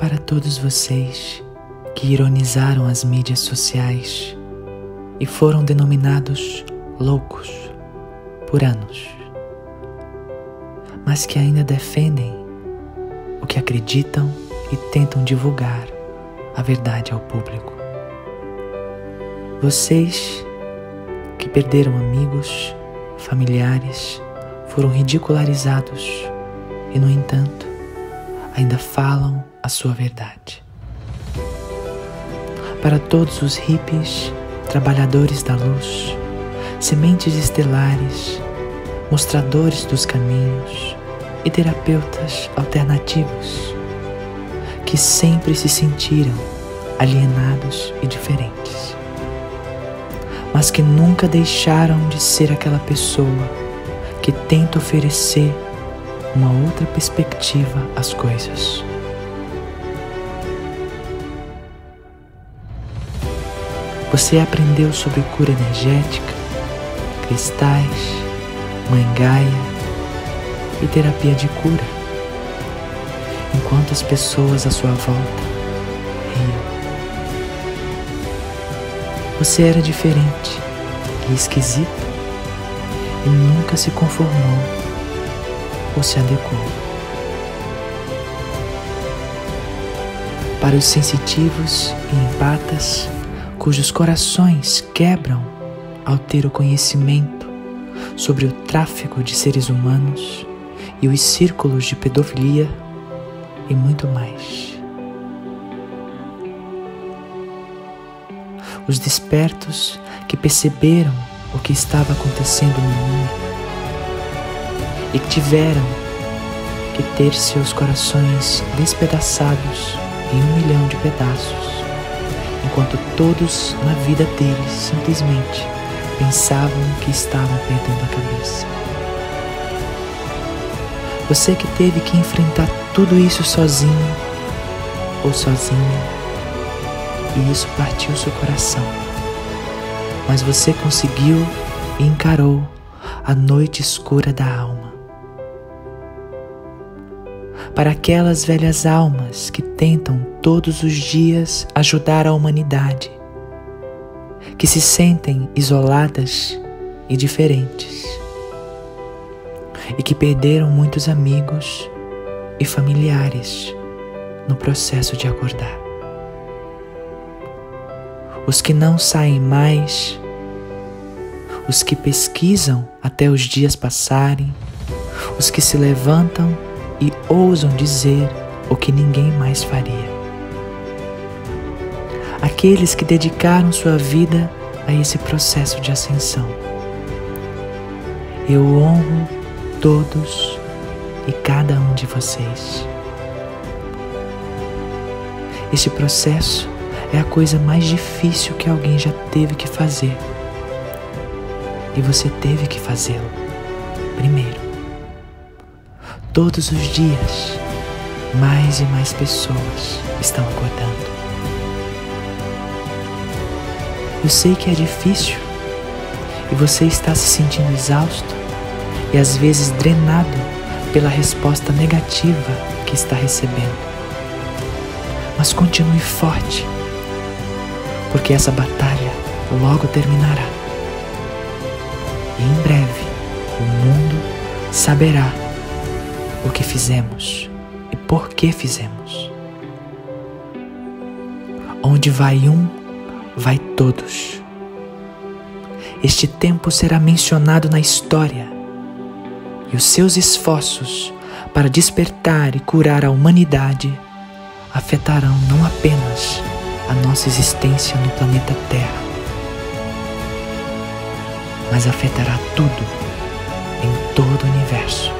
Para todos vocês que ironizaram as mídias sociais e foram denominados loucos por anos, mas que ainda defendem o que acreditam e tentam divulgar a verdade ao público. Vocês que perderam amigos, familiares, foram ridicularizados e, no entanto, ainda falam a sua verdade. Para todos os hippies, trabalhadores da luz, sementes estelares, mostradores dos caminhos e terapeutas alternativos que sempre se sentiram alienados e diferentes, mas que nunca deixaram de ser aquela pessoa que tenta oferecer uma outra perspectiva às coisas. Você aprendeu sobre cura energética, cristais, mãe Gaia e terapia de cura, enquanto as pessoas à sua volta riam. Você era diferente e esquisito e nunca se conformou ou se adequou. Para os sensitivos e empatas, cujos corações quebram ao ter o conhecimento sobre o tráfico de seres humanos e os círculos de pedofilia e muito mais. Os despertos que perceberam o que estava acontecendo no mundo e que tiveram que ter seus corações despedaçados em um milhão de pedaços, enquanto todos na vida deles simplesmente pensavam que estavam perdendo a cabeça. Você que teve que enfrentar tudo isso sozinho ou sozinha, e isso partiu seu coração mas você conseguiu e encarou a noite escura da alma. Para aquelas velhas almas que tentam todos os dias ajudar a humanidade, que se sentem isoladas e diferentes, e que perderam muitos amigos e familiares no processo de acordar. Os que não saem mais os que pesquisam até os dias passarem, os que se levantam e ousam dizer o que ninguém mais faria. Aqueles que dedicaram sua vida a esse processo de ascensão. Eu honro todos e cada um de vocês. Este processo é a coisa mais difícil que alguém já teve que fazer e você teve que fazê-lo primeiro. Todos os dias, mais e mais pessoas estão acordando. Eu sei que é difícil e você está se sentindo exausto e às vezes drenado pela resposta negativa que está recebendo. Mas continue forte, porque essa batalha logo terminará e em breve o mundo saberá o que fizemos e por que fizemos. Onde vai um, vai todos. Este tempo será mencionado na história e os seus esforços para despertar e curar a humanidade afetarão não apenas a nossa existência no planeta Terra, mas afetará tudo em todo o universo.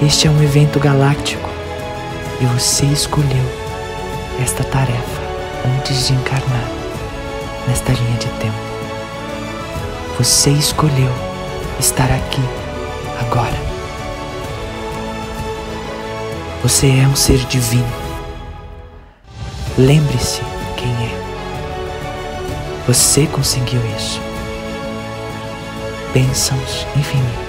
Este é um evento galáctico e você escolheu esta tarefa antes de encarnar nesta linha de tempo. Você escolheu estar aqui agora. Você é um ser divino. Lembre-se quem é. Você conseguiu isso bênçãos infinitas.